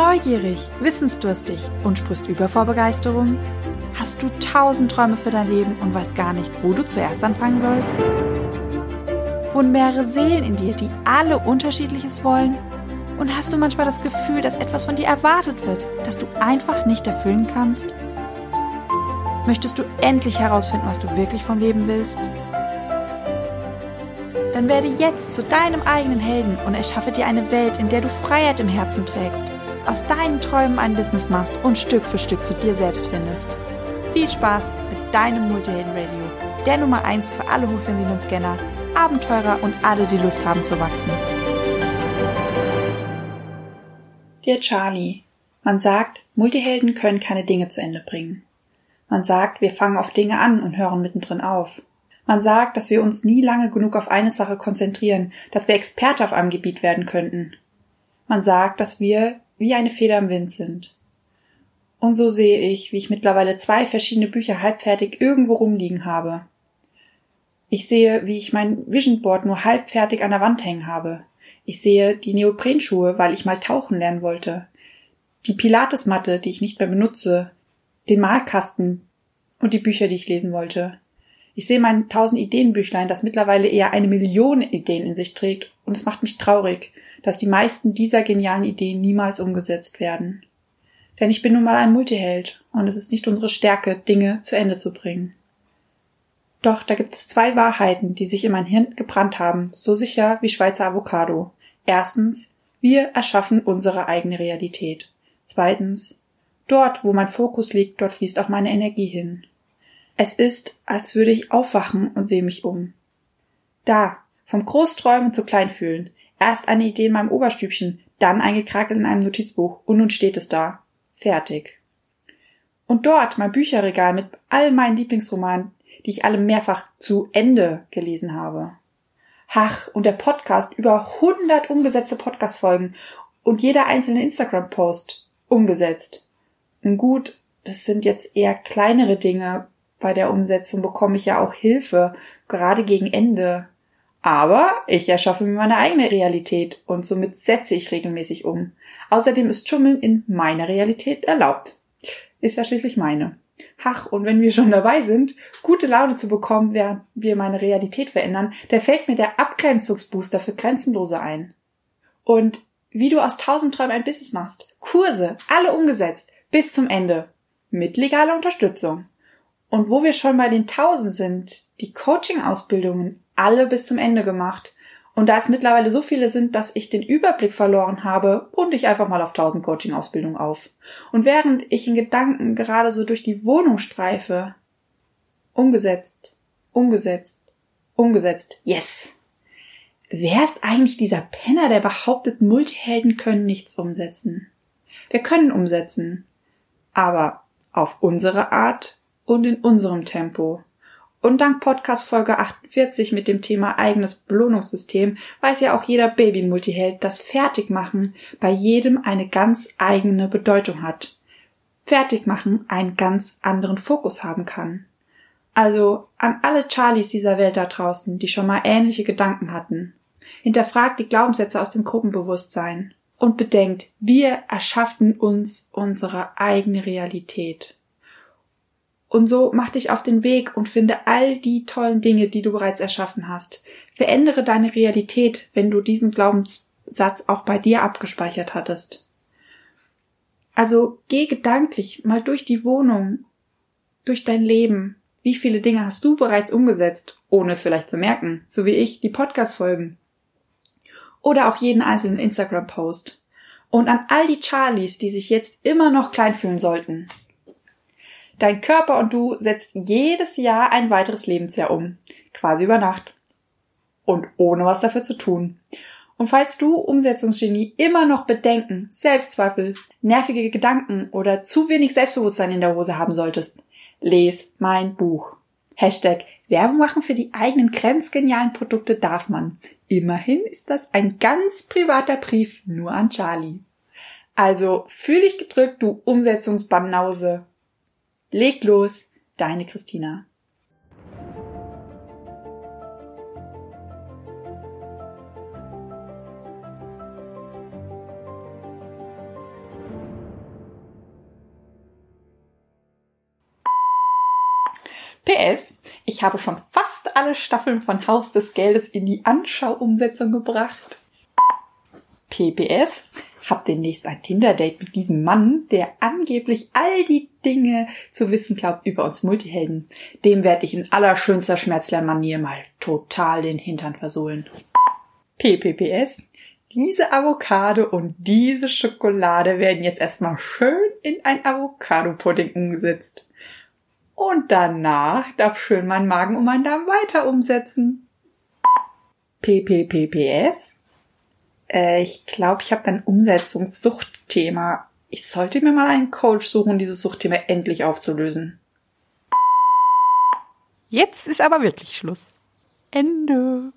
neugierig, wissensdurstig und sprichst über vor Begeisterung? Hast du tausend Träume für dein Leben und weißt gar nicht, wo du zuerst anfangen sollst? Wohnen mehrere Seelen in dir, die alle unterschiedliches wollen? Und hast du manchmal das Gefühl, dass etwas von dir erwartet wird, das du einfach nicht erfüllen kannst? Möchtest du endlich herausfinden, was du wirklich vom Leben willst? Dann werde jetzt zu deinem eigenen Helden und erschaffe dir eine Welt, in der du Freiheit im Herzen trägst, aus deinen Träumen ein Business machst und Stück für Stück zu dir selbst findest. Viel Spaß mit deinem Multihelden Radio, der Nummer 1 für alle hochsensiblen Scanner, Abenteurer und alle, die Lust haben zu wachsen. Dear Charlie, man sagt, Multihelden können keine Dinge zu Ende bringen. Man sagt, wir fangen auf Dinge an und hören mittendrin auf. Man sagt, dass wir uns nie lange genug auf eine Sache konzentrieren, dass wir Experte auf einem Gebiet werden könnten. Man sagt, dass wir wie eine Feder im Wind sind. Und so sehe ich, wie ich mittlerweile zwei verschiedene Bücher halbfertig irgendwo rumliegen habe. Ich sehe, wie ich mein Vision Board nur halbfertig an der Wand hängen habe. Ich sehe die Neoprenschuhe, weil ich mal tauchen lernen wollte. Die Pilatesmatte, die ich nicht mehr benutze. Den Malkasten und die Bücher, die ich lesen wollte. Ich sehe mein tausend Ideenbüchlein, das mittlerweile eher eine Million Ideen in sich trägt, und es macht mich traurig, dass die meisten dieser genialen Ideen niemals umgesetzt werden. Denn ich bin nun mal ein Multiheld, und es ist nicht unsere Stärke, Dinge zu Ende zu bringen. Doch da gibt es zwei Wahrheiten, die sich in mein Hirn gebrannt haben, so sicher wie Schweizer Avocado. Erstens, wir erschaffen unsere eigene Realität. Zweitens, dort, wo mein Fokus liegt, dort fließt auch meine Energie hin. Es ist, als würde ich aufwachen und sehe mich um. Da, vom Großträumen zu Kleinfühlen. Erst eine Idee in meinem Oberstübchen, dann eingekrakelt in einem Notizbuch und nun steht es da. Fertig. Und dort mein Bücherregal mit all meinen Lieblingsromanen, die ich alle mehrfach zu Ende gelesen habe. Ach, und der Podcast über 100 umgesetzte Podcast-Folgen und jeder einzelne Instagram-Post umgesetzt. Und gut, das sind jetzt eher kleinere Dinge, bei der Umsetzung bekomme ich ja auch Hilfe, gerade gegen Ende. Aber ich erschaffe mir meine eigene Realität und somit setze ich regelmäßig um. Außerdem ist Schummeln in meiner Realität erlaubt. Ist ja schließlich meine. Ach, und wenn wir schon dabei sind, gute Laune zu bekommen, während wir meine Realität verändern, da fällt mir der Abgrenzungsbooster für Grenzenlose ein. Und wie du aus tausend Träumen ein Business machst. Kurse, alle umgesetzt, bis zum Ende. Mit legaler Unterstützung. Und wo wir schon bei den tausend sind, die Coaching-Ausbildungen alle bis zum Ende gemacht. Und da es mittlerweile so viele sind, dass ich den Überblick verloren habe, runde ich einfach mal auf tausend Coaching-Ausbildungen auf. Und während ich in Gedanken gerade so durch die Wohnung streife, umgesetzt, umgesetzt, umgesetzt, yes! Wer ist eigentlich dieser Penner, der behauptet, Multihelden können nichts umsetzen? Wir können umsetzen, aber auf unsere Art und in unserem Tempo. Und dank Podcast Folge 48 mit dem Thema eigenes Belohnungssystem weiß ja auch jeder Baby-Multiheld, dass Fertigmachen bei jedem eine ganz eigene Bedeutung hat. Fertigmachen einen ganz anderen Fokus haben kann. Also an alle Charlies dieser Welt da draußen, die schon mal ähnliche Gedanken hatten. Hinterfragt die Glaubenssätze aus dem Gruppenbewusstsein und bedenkt, wir erschaffen uns unsere eigene Realität. Und so mach dich auf den Weg und finde all die tollen Dinge, die du bereits erschaffen hast. Verändere deine Realität, wenn du diesen Glaubenssatz auch bei dir abgespeichert hattest. Also geh gedanklich mal durch die Wohnung, durch dein Leben. Wie viele Dinge hast du bereits umgesetzt, ohne es vielleicht zu merken, so wie ich die Podcast-Folgen. Oder auch jeden einzelnen Instagram-Post. Und an all die Charlies, die sich jetzt immer noch klein fühlen sollten. Dein Körper und du setzt jedes Jahr ein weiteres Lebensjahr um. Quasi über Nacht. Und ohne was dafür zu tun. Und falls du Umsetzungsgenie immer noch Bedenken, Selbstzweifel, nervige Gedanken oder zu wenig Selbstbewusstsein in der Hose haben solltest, les mein Buch. Hashtag Werbung machen für die eigenen grenzgenialen Produkte darf man. Immerhin ist das ein ganz privater Brief nur an Charlie. Also fühl dich gedrückt, du Umsetzungsbanause. Leg los, deine Christina. PS, ich habe schon fast alle Staffeln von Haus des Geldes in die Anschauumsetzung gebracht. PPS, hab demnächst ein Tinder-Date mit diesem Mann, der angeblich all die Dinge zu wissen glaubt über uns Multihelden. Dem werde ich in allerschönster Schmerzlernmanier mal total den Hintern versohlen. PPPS, diese Avocado und diese Schokolade werden jetzt erstmal schön in ein Avocado-Pudding umgesetzt. Und danach darf schön mein Magen und mein Darm weiter umsetzen. PPPPS? Äh, ich glaube, ich habe ein Umsetzungssuchtthema. Ich sollte mir mal einen Coach suchen, dieses Suchtthema endlich aufzulösen. Jetzt ist aber wirklich Schluss. Ende.